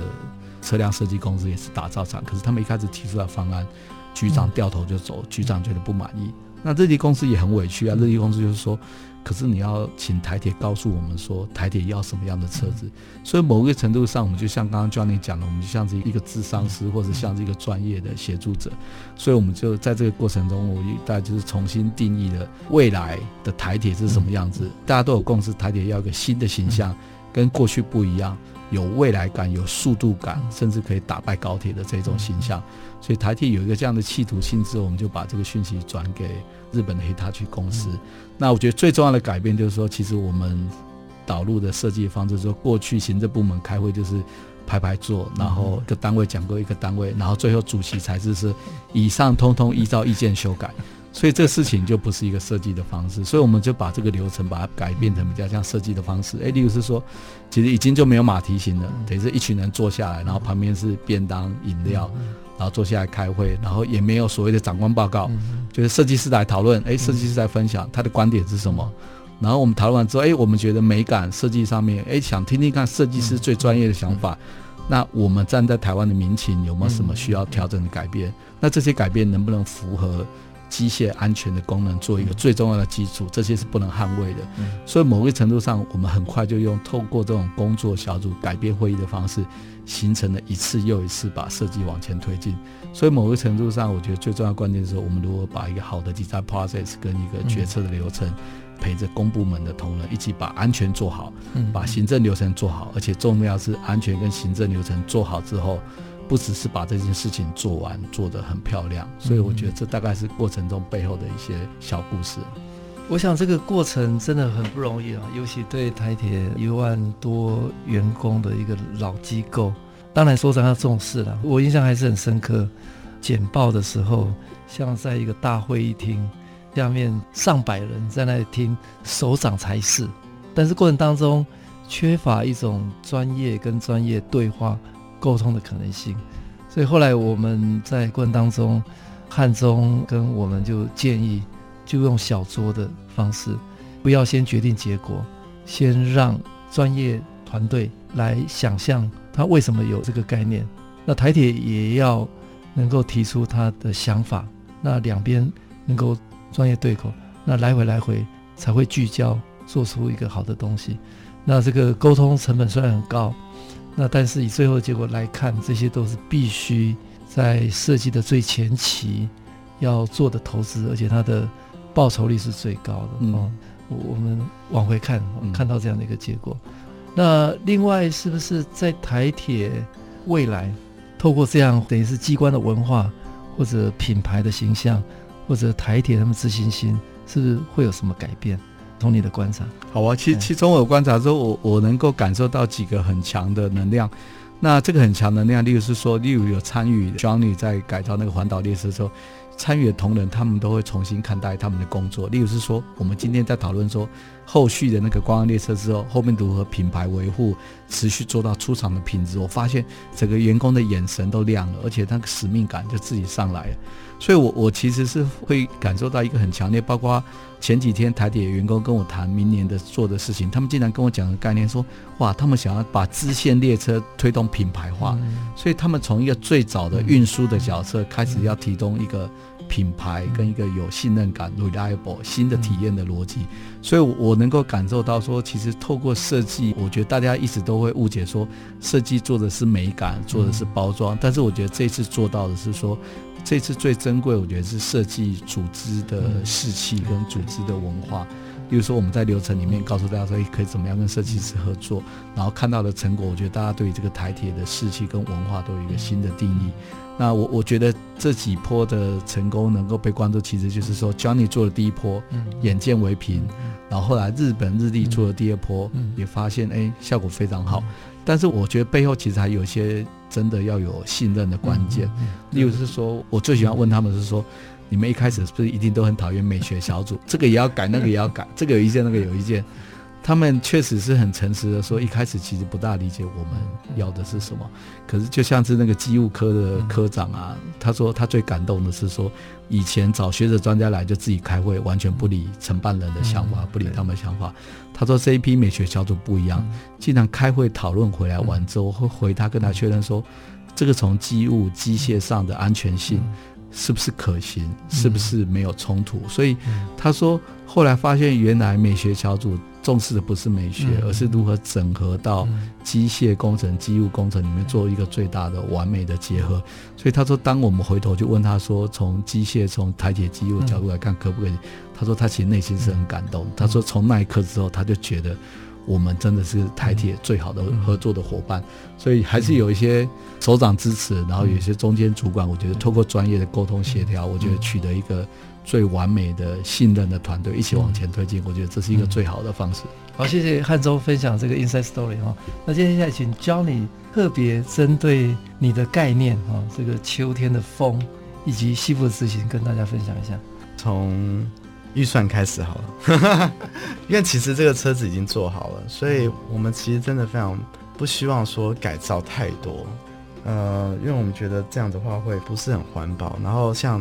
车辆设计公司也是打造厂，可是他们一开始提出来方案，局长掉头就走，局长觉得不满意。那日立公司也很委屈啊，日立公司就是说，可是你要请台铁告诉我们说，台铁要什么样的车子。所以某个程度上，我们就像刚刚 Johnny 讲的，我们就像是一个智商师，或者像是一个专业的协助者。所以我们就在这个过程中，我大概就是重新定义了未来的台铁是什么样子。大家都有共识，台铁要一个新的形象，跟过去不一样。有未来感、有速度感，甚至可以打败高铁的这种形象，所以台铁有一个这样的企图心之后，我们就把这个讯息转给日本的 Hitachi 公司。那我觉得最重要的改变就是说，其实我们导入的设计方式，说过去行政部门开会就是排排坐，然后一个单位讲过一个单位，然后最后主席才是是以上通通依照意见修改。所以这个事情就不是一个设计的方式，所以我们就把这个流程把它改变成比较像设计的方式。哎，例如是说，其实已经就没有马蹄形了，等于是一群人坐下来，然后旁边是便当、饮料，然后坐下来开会，然后也没有所谓的长官报告，就是设计师来讨论，哎，设计师在分享他的观点是什么，然后我们讨论完之后，哎，我们觉得美感设计上面，哎，想听听看设计师最专业的想法，那我们站在台湾的民情有没有什么需要调整的改变？那这些改变能不能符合？机械安全的功能做一个最重要的基础，这些是不能捍卫的。所以某个程度上，我们很快就用透过这种工作小组改变会议的方式，形成了一次又一次把设计往前推进。所以某个程度上，我觉得最重要的关键是我们如何把一个好的 design process 跟一个决策的流程，陪着公部门的同仁一起把安全做好，把行政流程做好，而且重要是安全跟行政流程做好之后。不只是把这件事情做完，做得很漂亮，所以我觉得这大概是过程中背后的一些小故事。我想这个过程真的很不容易啊，尤其对台铁一万多员工的一个老机构，当然首长要重视了。我印象还是很深刻，简报的时候，像在一个大会议厅下面上百人在那里听首长裁示，但是过程当中缺乏一种专业跟专业对话。沟通的可能性，所以后来我们在过程当中，汉中跟我们就建议，就用小桌的方式，不要先决定结果，先让专业团队来想象他为什么有这个概念。那台铁也要能够提出他的想法，那两边能够专业对口，那来回来回才会聚焦，做出一个好的东西。那这个沟通成本虽然很高。那但是以最后的结果来看，这些都是必须在设计的最前期要做的投资，而且它的报酬率是最高的。嗯、哦，我们往回看，看到这样的一个结果。嗯、那另外是不是在台铁未来透过这样等于是机关的文化或者品牌的形象，或者台铁他们自信心，是不是会有什么改变？从你的观察，好啊，其其中我观察之后，我我能够感受到几个很强的能量。那这个很强能量，例如是说，例如有参与 Johnny 在改造那个环岛列车的时候，参与的同仁他们都会重新看待他们的工作。例如是说，我们今天在讨论说。后续的那个观光列车之后，后面如何品牌维护，持续做到出厂的品质？我发现整个员工的眼神都亮了，而且那个使命感就自己上来了。所以我，我我其实是会感受到一个很强烈。包括前几天台铁员工跟我谈明年的做的事情，他们竟然跟我讲个概念说，哇，他们想要把支线列车推动品牌化，所以他们从一个最早的运输的角色开始要提供一个。品牌跟一个有信任感、reliable 新的体验的逻辑，所以我能够感受到说，其实透过设计，我觉得大家一直都会误解说，设计做的是美感，做的是包装，但是我觉得这次做到的是说，这次最珍贵，我觉得是设计组织的士气跟组织的文化。比如说我们在流程里面告诉大家说，可以怎么样跟设计师合作，然后看到的成果，我觉得大家对于这个台铁的士气跟文化都有一个新的定义。那我我觉得这几波的成功能够被关注，其实就是说，Johnny 做的第一波，眼见为凭，然后后来日本日立做的第二波，也发现哎效果非常好。但是我觉得背后其实还有一些真的要有信任的关键，例如是说我最喜欢问他们是说，你们一开始是不是一定都很讨厌美学小组？这个也要改，那个也要改，这个有意见，那个有意见。他们确实是很诚实的说，一开始其实不大理解我们要的是什么。可是就像是那个机务科的科长啊，他说他最感动的是说，以前找学者专家来就自己开会，完全不理承办人的想法，不理他们的想法。他说这一批美学小组不一样，经常开会讨论回来完之后，会回他跟他确认说，这个从机务机械上的安全性是不是可行，是不是没有冲突。所以他说后来发现原来美学小组。重视的不是美学，而是如何整合到机械工程、机务工程里面做一个最大的完美的结合。所以他说，当我们回头去问他说，从机械、从台铁机务角度来看，可不可以？他说他其实内心是很感动。他说从那一刻之后，他就觉得我们真的是台铁最好的合作的伙伴。所以还是有一些首长支持，然后有一些中间主管，我觉得透过专业的沟通协调，我觉得取得一个。最完美的信任的团队一起往前推进，我觉得这是一个最好的方式。好，谢谢汉中分享这个 Inside Story 哈。那接下来请 Johnny 特别针对你的概念哈，这个秋天的风以及西部的执行跟大家分享一下。从预算开始好了，<laughs> 因为其实这个车子已经做好了，所以我们其实真的非常不希望说改造太多，呃，因为我们觉得这样的话会不是很环保。然后像。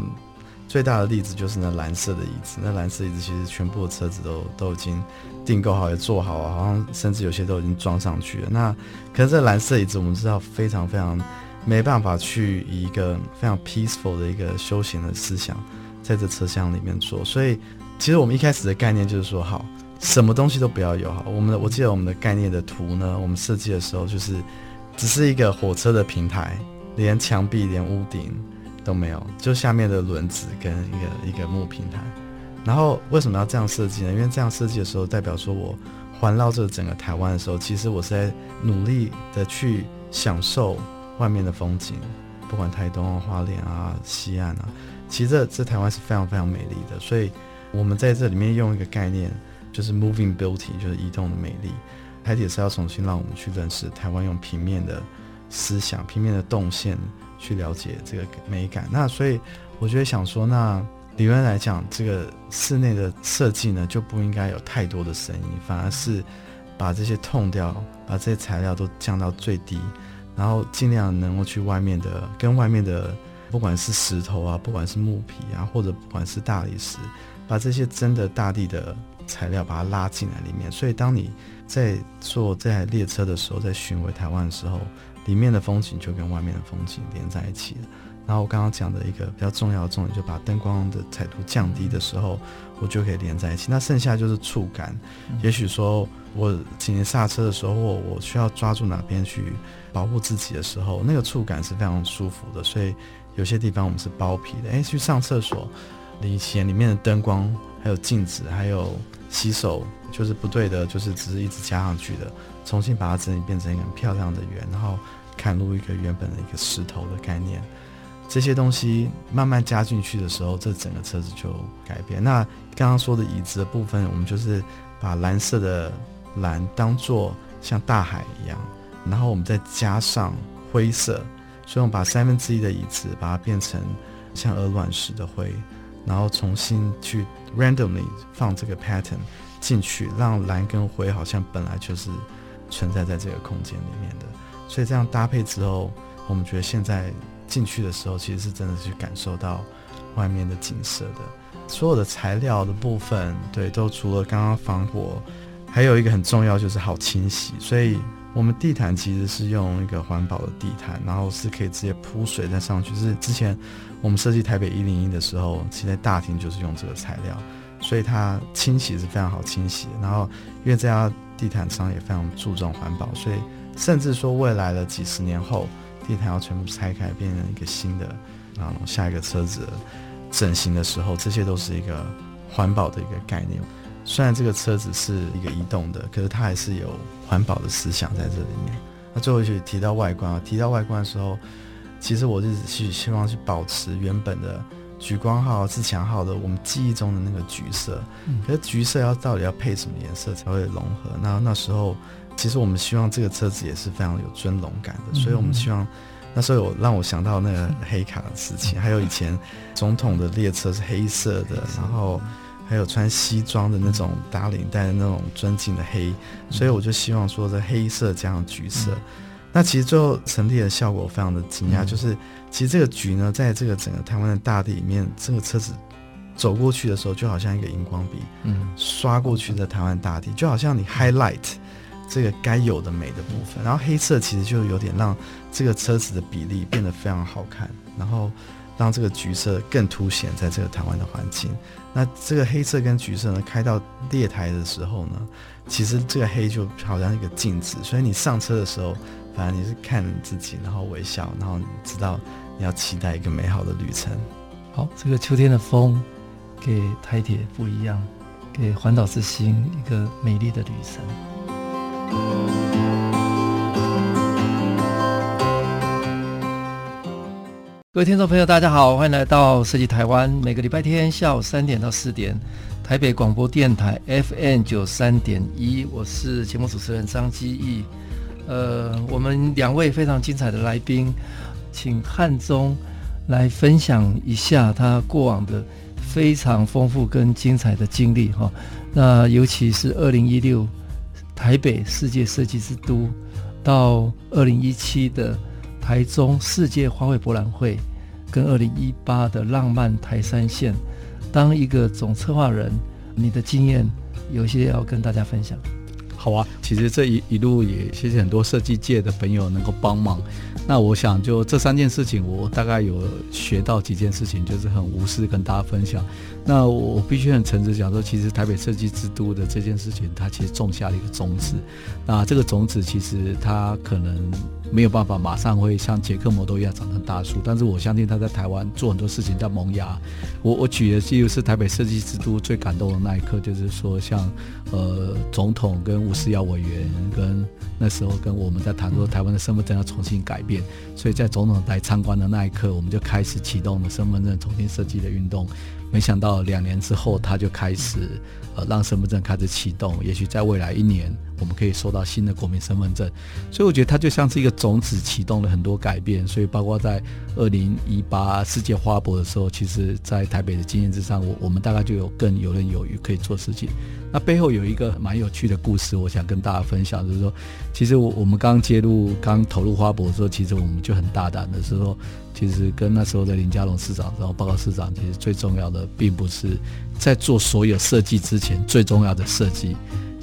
最大的例子就是那蓝色的椅子，那蓝色椅子其实全部的车子都都已经订购好，也做好了，好像甚至有些都已经装上去了。那可是这蓝色椅子，我们知道非常非常没办法去以一个非常 peaceful 的一个休闲的思想在这车厢里面做。所以其实我们一开始的概念就是说，好，什么东西都不要有。好，我们的我记得我们的概念的图呢，我们设计的时候就是只是一个火车的平台，连墙壁连屋顶。都没有，就下面的轮子跟一个一个木平台。然后为什么要这样设计呢？因为这样设计的时候，代表说我环绕这整个台湾的时候，其实我是在努力的去享受外面的风景，不管台东啊、花莲啊、西岸啊，其实这这台湾是非常非常美丽的。所以我们在这里面用一个概念，就是 moving beauty，就是移动的美丽。台铁是要重新让我们去认识台湾，用平面的思想、平面的动线。去了解这个美感，那所以我觉得想说，那理论来讲，这个室内的设计呢，就不应该有太多的声音，反而是把这些痛掉，把这些材料都降到最低，然后尽量能够去外面的，跟外面的，不管是石头啊，不管是木皮啊，或者不管是大理石，把这些真的大地的材料把它拉进来里面。所以当你在坐这台列车的时候，在巡回台湾的时候。里面的风景就跟外面的风景连在一起了。然后我刚刚讲的一个比较重要的重点，就把灯光的彩度降低的时候，我就可以连在一起。那剩下就是触感。也许说我紧急刹车的时候，我我需要抓住哪边去保护自己的时候，那个触感是非常舒服的。所以有些地方我们是包皮的。诶，去上厕所，以前里面的灯光，还有镜子，还有洗手，就是不对的，就是只是一直加上去的。重新把它整理变成一个很漂亮的圆，然后砍入一个原本的一个石头的概念，这些东西慢慢加进去的时候，这整个车子就改变。那刚刚说的椅子的部分，我们就是把蓝色的蓝当做像大海一样，然后我们再加上灰色，所以我们把三分之一的椅子把它变成像鹅卵石的灰，然后重新去 randomly 放这个 pattern 进去，让蓝跟灰好像本来就是存在在这个空间里面的。所以这样搭配之后，我们觉得现在进去的时候，其实是真的去感受到外面的景色的。所有的材料的部分，对，都除了刚刚防火，还有一个很重要就是好清洗。所以我们地毯其实是用一个环保的地毯，然后是可以直接铺水再上去。是之前我们设计台北一零一的时候，其实在大厅就是用这个材料，所以它清洗是非常好清洗的。然后因为这家地毯商也非常注重环保，所以甚至说未来的几十年后，地毯要全部拆开变成一个新的，然后下一个车子。整形的时候，这些都是一个环保的一个概念。虽然这个车子是一个移动的，可是它还是有环保的思想在这里面。那最后一句提到外观啊，提到外观的时候，其实我是去希望去保持原本的橘光号、自强号的我们记忆中的那个橘色。可是橘色要到底要配什么颜色才会融合？那那时候，其实我们希望这个车子也是非常有尊荣感的，所以我们希望。那时候有让我想到那个黑卡的事情，<laughs> 还有以前总统的列车是黑色的，然后还有穿西装的那种打领带的那种尊敬的黑，所以我就希望说这黑色加上橘色，那其实最后成立的效果非常的惊讶，就是其实这个橘呢，在这个整个台湾的大地里面，这个车子走过去的时候，就好像一个荧光笔，嗯，刷过去的台湾大地，就好像你 highlight。这个该有的美的部分，然后黑色其实就有点让这个车子的比例变得非常好看，然后让这个橘色更凸显在这个台湾的环境。那这个黑色跟橘色呢，开到列台的时候呢，其实这个黑就好像一个镜子，所以你上车的时候，反正你是看自己，然后微笑，然后你知道你要期待一个美好的旅程。好，这个秋天的风给台铁不一样，给环岛之星一个美丽的旅程。各位听众朋友，大家好，欢迎来到设计台湾。每个礼拜天下午三点到四点，台北广播电台 FM 九三点一，我是节目主持人张基义。呃，我们两位非常精彩的来宾，请汉中来分享一下他过往的非常丰富跟精彩的经历哈。那尤其是二零一六。台北世界设计之都，到二零一七的台中世界花卉博览会，跟二零一八的浪漫台山线，当一个总策划人，你的经验有些要跟大家分享。好啊，其实这一一路也谢谢很多设计界的朋友能够帮忙。那我想就这三件事情，我大概有学到几件事情，就是很无私跟大家分享。那我必须很诚实讲说，其实台北设计之都的这件事情，它其实种下了一个种子。那这个种子其实它可能。没有办法马上会像杰克摩多一样长成大树，但是我相信他在台湾做很多事情在萌芽。我我举的例子是台北设计之都最感动的那一刻，就是说像呃总统跟吴思瑶委员跟那时候跟我们在谈说台湾的身份证要重新改变，所以在总统来参观的那一刻，我们就开始启动了身份证重新设计的运动。没想到两年之后，他就开始呃让身份证开始启动，也许在未来一年。我们可以收到新的国民身份证，所以我觉得它就像是一个种子，启动了很多改变。所以包括在二零一八世界花博的时候，其实，在台北的经验之上，我我们大概就有更游刃有余可以做事情。那背后有一个蛮有趣的故事，我想跟大家分享，就是说，其实我我们刚接入、刚投入花博的时候，其实我们就很大胆的是说，其实跟那时候的林佳龙市长，然后报告市长，其实最重要的并不是在做所有设计之前最重要的设计。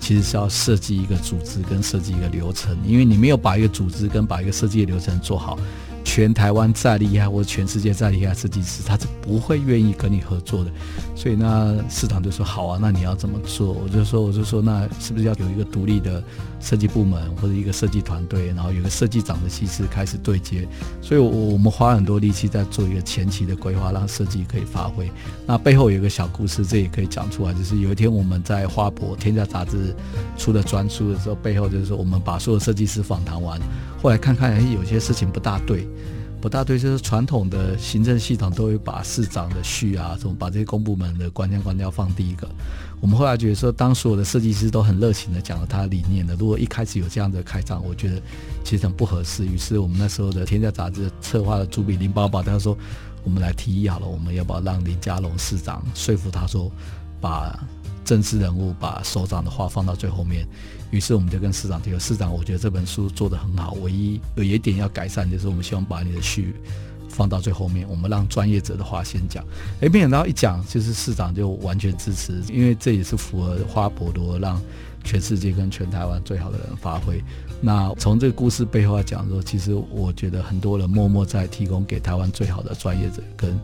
其实是要设计一个组织跟设计一个流程，因为你没有把一个组织跟把一个设计的流程做好。全台湾再厉害，或者全世界再厉害设计师，他是不会愿意跟你合作的。所以那市场就说：“好啊，那你要怎么做？”我就说：“我就说，那是不是要有一个独立的设计部门，或者一个设计团队，然后有个设计长的机制开始对接？”所以，我我们花很多力气在做一个前期的规划，让设计可以发挥。那背后有一个小故事，这也可以讲出来，就是有一天我们在花博天下杂志出了专书的时候，背后就是说我们把所有设计师访谈完，后来看看，哎，有些事情不大对。不大对，就是传统的行政系统都会把市长的序啊，什么把这些公部门的关键官调放第一个。我们后来觉得说，当所有的设计师都很热情的讲了他理念的，如果一开始有这样的开场，我觉得其实很不合适。于是我们那时候的《天下》杂志策划的主笔林宝宝他说，我们来提议好了，我们要不要让林佳龙市长说服他说，把政治人物把首长的话放到最后面。于是我们就跟市长提了，市长，我觉得这本书做得很好，唯一有一点要改善，就是我们希望把你的序放到最后面，我们让专业者的话先讲。哎，没想到一讲，就是市长就完全支持，因为这也是符合花博多让全世界跟全台湾最好的人发挥。那从这个故事背后来讲说，其实我觉得很多人默默在提供给台湾最好的专业者跟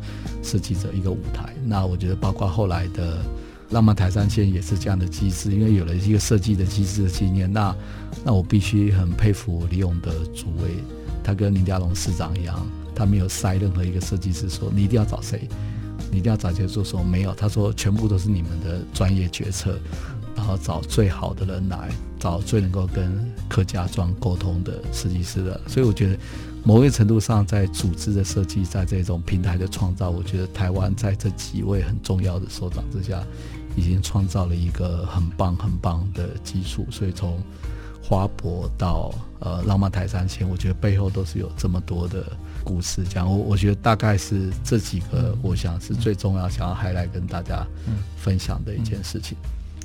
设计者一个舞台。那我觉得包括后来的。浪漫台山线也是这样的机制，因为有了一个设计的机制的经验，那那我必须很佩服李勇的主委，他跟林佳龙市长一样，他没有塞任何一个设计师说你一定要找谁，你一定要找谁做说，没有，他说全部都是你们的专业决策，然后找最好的人来，找最能够跟客家庄沟通的设计师的，所以我觉得某一个程度上，在组织的设计，在这种平台的创造，我觉得台湾在这几位很重要的首长之下。已经创造了一个很棒很棒的基础，所以从花博到呃浪漫台三线，我觉得背后都是有这么多的故事。讲我我觉得大概是这几个，我想是最重要，想要还来跟大家分享的一件事情。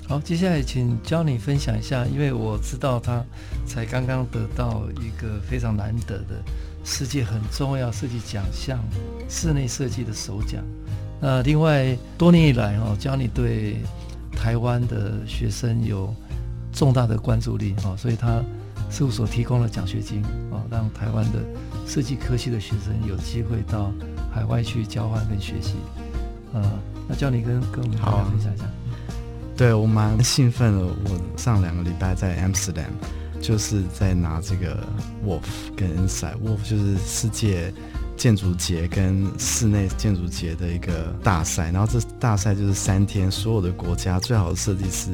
好，接下来请教你分享一下，因为我知道他才刚刚得到一个非常难得的世界很重要设计奖项——室内设计的首奖。那另外多年以来哦，教你对台湾的学生有重大的关注力哦，所以他事务所提供了奖学金哦，让台湾的设计科系的学生有机会到海外去交换跟学习。呃，那教你跟跟我们大家分享一下。对，我蛮兴奋的，我上两个礼拜在 Amsterdam 就是在拿这个 Wolf 跟 Insight，Wolf 就是世界。建筑节跟室内建筑节的一个大赛，然后这大赛就是三天，所有的国家最好的设计师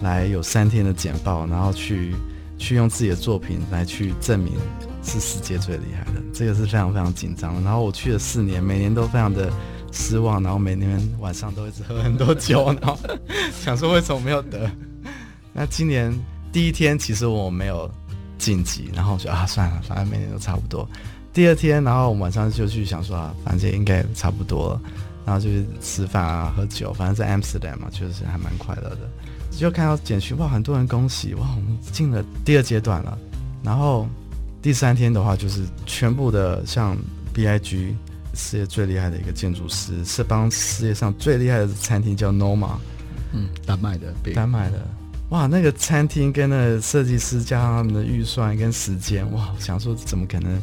来有三天的简报，然后去去用自己的作品来去证明是世界最厉害的，这个是非常非常紧张。然后我去了四年，每年都非常的失望，然后每年晚上都一直喝很多酒，然后想说为什么没有得。<laughs> 那今年第一天其实我没有晋级，然后我就啊算了，反正每年都差不多。第二天，然后晚上就去想说啊，反正应该差不多了，然后就去吃饭啊、喝酒，反正在 Amsterdam 嘛，就是还蛮快乐的。就看到简讯，哇，很多人恭喜，哇，我们进了第二阶段了。然后第三天的话，就是全部的像 BIG 世界最厉害的一个建筑师，是帮世界上最厉害的餐厅叫 Noma，嗯，丹麦的，丹麦的，哇，那个餐厅跟那个设计师加上他们的预算跟时间，哇，想说怎么可能？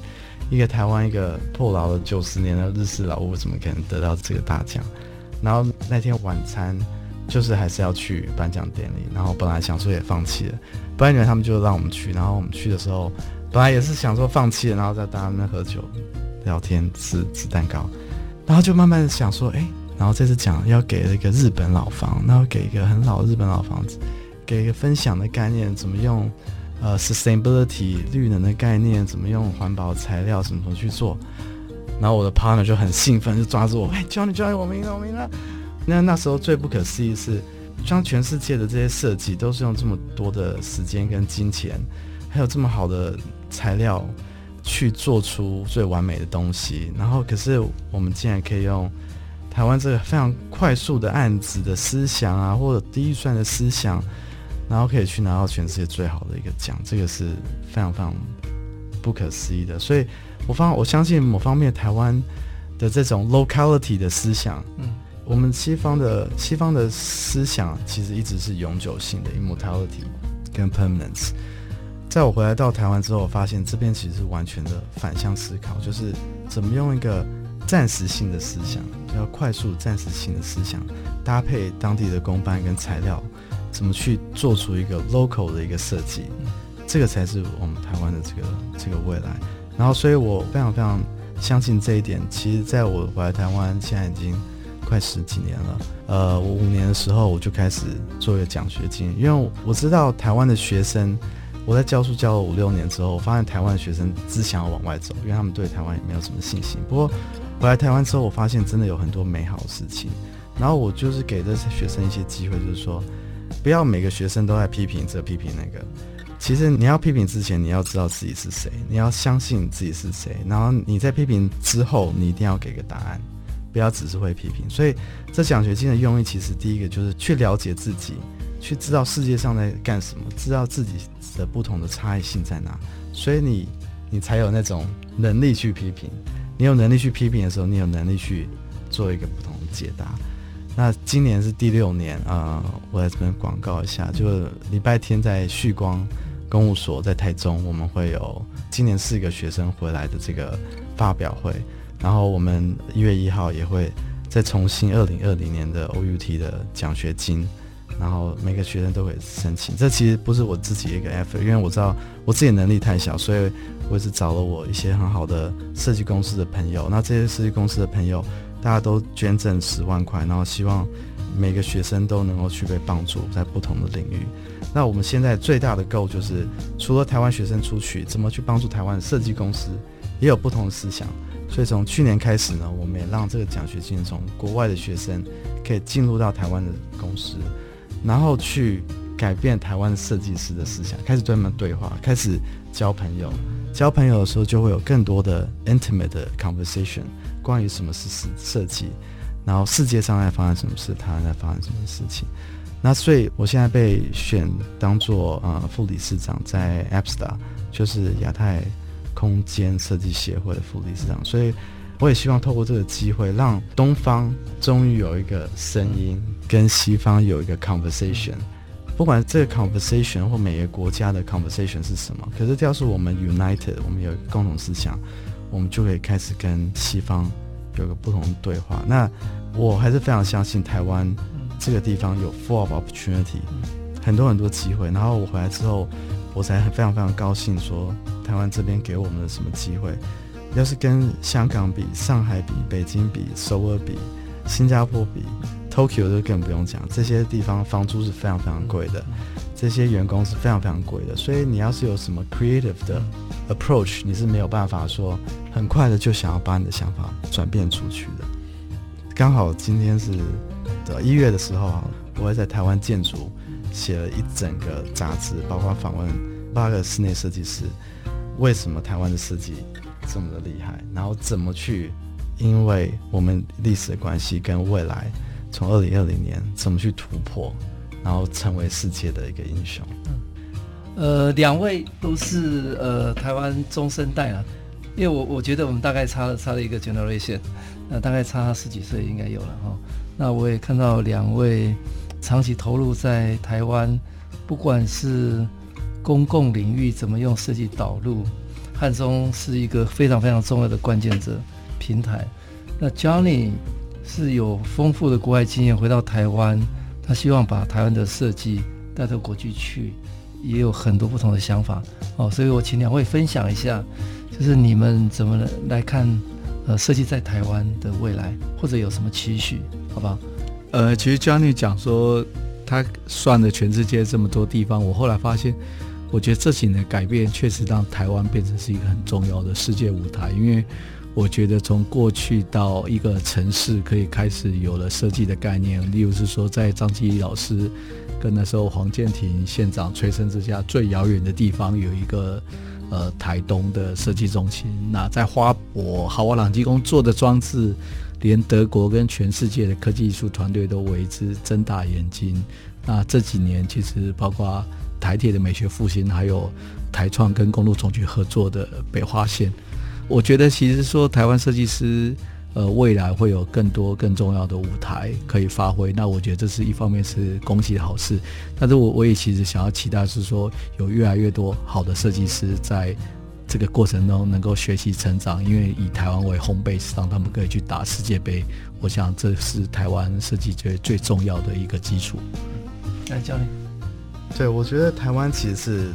一个台湾一个破老了九十年的日式老屋，怎么可能得到这个大奖？然后那天晚餐就是还是要去颁奖典礼，然后本来想说也放弃了，不然他们就让我们去。然后我们去的时候，本来也是想说放弃了，然后在大家那喝酒、聊天、吃吃蛋糕，然后就慢慢想说，哎，然后这次讲要给了一个日本老房，然后给一个很老的日本老房子，给一个分享的概念，怎么用？呃，sustainability 绿能的概念，怎么用环保材料，怎么去做？然后我的 partner 就很兴奋，就抓住我，哎，教你教你，我明了，我明了。那那时候最不可思议是，像全世界的这些设计都是用这么多的时间跟金钱，还有这么好的材料去做出最完美的东西。然后，可是我们竟然可以用台湾这个非常快速的案子的思想啊，或者低预算的思想。然后可以去拿到全世界最好的一个奖，这个是非常非常不可思议的。所以我方我相信某方面台湾的这种 locality 的思想，嗯，我们西方的西方的思想其实一直是永久性的 immortality 跟 permanence。在我回来到台湾之后，我发现这边其实是完全的反向思考，就是怎么用一个暂时性的思想，比较快速暂时性的思想，搭配当地的工班跟材料。怎么去做出一个 local 的一个设计，这个才是我们台湾的这个这个未来。然后，所以我非常非常相信这一点。其实，在我回来台湾现在已经快十几年了。呃，我五年的时候我就开始做一个奖学金，因为我知道台湾的学生我在教书教了五六年之后，我发现台湾的学生只想要往外走，因为他们对台湾也没有什么信心。不过回来台湾之后，我发现真的有很多美好的事情。然后我就是给这些学生一些机会，就是说，不要每个学生都在批评这批评那个。其实你要批评之前，你要知道自己是谁，你要相信自己是谁。然后你在批评之后，你一定要给个答案，不要只是会批评。所以这奖学金的用意，其实第一个就是去了解自己，去知道世界上在干什么，知道自己的不同的差异性在哪。所以你你才有那种能力去批评。你有能力去批评的时候，你有能力去做一个不同的解答。那今年是第六年啊、呃，我在这边广告一下，就礼拜天在旭光公务所在台中，我们会有今年四个学生回来的这个发表会，然后我们一月一号也会再重新二零二零年的 OUT 的奖学金，然后每个学生都会申请。这其实不是我自己一个 effort，因为我知道我自己能力太小，所以我也是找了我一些很好的设计公司的朋友。那这些设计公司的朋友。大家都捐赠十万块，然后希望每个学生都能够去被帮助在不同的领域。那我们现在最大的 goal 就是，除了台湾学生出去，怎么去帮助台湾的设计公司，也有不同的思想。所以从去年开始呢，我们也让这个奖学金从国外的学生可以进入到台湾的公司，然后去改变台湾设计师的思想，开始专门对话，开始交朋友。交朋友的时候，就会有更多的 intimate 的 conversation。关于什么是设设计，然后世界上在发生什么事，台湾在发生什么事情，那所以我现在被选当做呃副理事长，在 Appstar，就是亚太空间设计协会的副理事长，所以我也希望透过这个机会，让东方终于有一个声音，跟西方有一个 conversation，不管这个 conversation 或每个国家的 conversation 是什么，可是只要是我们 united，我们有共同思想。我们就可以开始跟西方有个不同的对话。那我还是非常相信台湾这个地方有 full of opportunity，很多很多机会。然后我回来之后，我才非常非常高兴，说台湾这边给我们的什么机会？要是跟香港比、上海比、北京比、首尔比、新加坡比、Tokyo 就更不用讲，这些地方房租是非常非常贵的。这些员工是非常非常贵的，所以你要是有什么 creative 的 approach，你是没有办法说很快的就想要把你的想法转变出去的。刚好今天是的一月的时候，我会在台湾建筑写了一整个杂志，包括访问八个室内设计师，为什么台湾的设计这么的厉害，然后怎么去，因为我们历史的关系跟未来，从二零二零年怎么去突破。然后成为世界的一个英雄。嗯呃，两位都是呃台湾中生代啊，因为我我觉得我们大概差了差了一个 generation，那大概差十几岁应该有了哈。那我也看到两位长期投入在台湾，不管是公共领域怎么用设计导入，汉中是一个非常非常重要的关键者平台。那 Johnny 是有丰富的国外经验，回到台湾。他希望把台湾的设计带到国际去，也有很多不同的想法哦，所以我请两位分享一下，就是你们怎么来看呃设计在台湾的未来，或者有什么期许，好不好？呃，其实 Johnny 讲说他算了全世界这么多地方，我后来发现，我觉得这几年改变确实让台湾变成是一个很重要的世界舞台，因为。我觉得从过去到一个城市可以开始有了设计的概念，例如是说在张基老师跟那时候黄建庭县长催生之下，最遥远的地方有一个呃台东的设计中心。那在花博豪华朗机工做的装置，连德国跟全世界的科技艺术团队都为之睁大眼睛。那这几年其实包括台铁的美学复兴，还有台创跟公路总局合作的北花线。我觉得其实说台湾设计师，呃，未来会有更多更重要的舞台可以发挥。那我觉得这是一方面是恭喜好事，但是我我也其实想要期待是说有越来越多好的设计师在这个过程中能够学习成长，因为以台湾为 home base，让他们可以去打世界杯。我想这是台湾设计界最重要的一个基础。来，教练，对，我觉得台湾其实是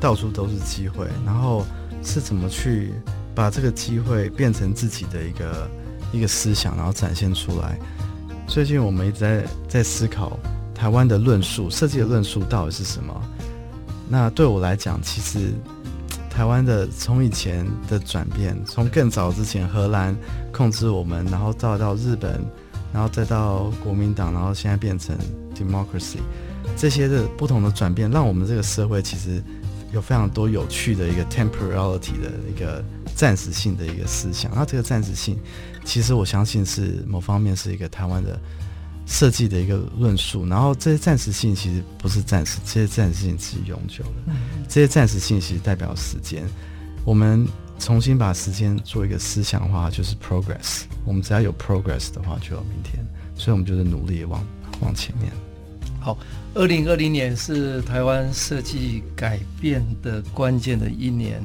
到处都是机会，然后是怎么去。把这个机会变成自己的一个一个思想，然后展现出来。最近我们一直在在思考台湾的论述，设计的论述到底是什么？那对我来讲，其实台湾的从以前的转变，从更早之前荷兰控制我们，然后到到日本，然后再到国民党，然后现在变成 democracy，这些的不同的转变，让我们这个社会其实有非常多有趣的一个 temporality 的一个暂时性的一个思想。那这个暂时性，其实我相信是某方面是一个台湾的。设计的一个论述，然后这些暂时性其实不是暂时，这些暂时性是永久的。嗯、这些暂时性其实代表时间。我们重新把时间做一个思想化，就是 progress。我们只要有 progress 的话，就有明天。所以，我们就是努力往往前面。好，二零二零年是台湾设计改变的关键的一年。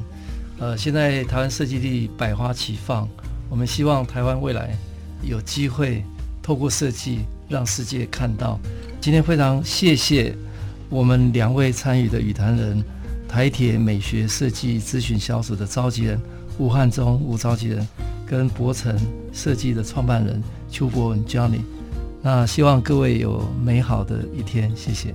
呃，现在台湾设计力百花齐放，我们希望台湾未来有机会透过设计。让世界看到。今天非常谢谢我们两位参与的与谈人，台铁美学设计咨询小组的召集人吴汉忠吴召集人，跟博成设计的创办人邱博文 Johnny。那希望各位有美好的一天，谢谢。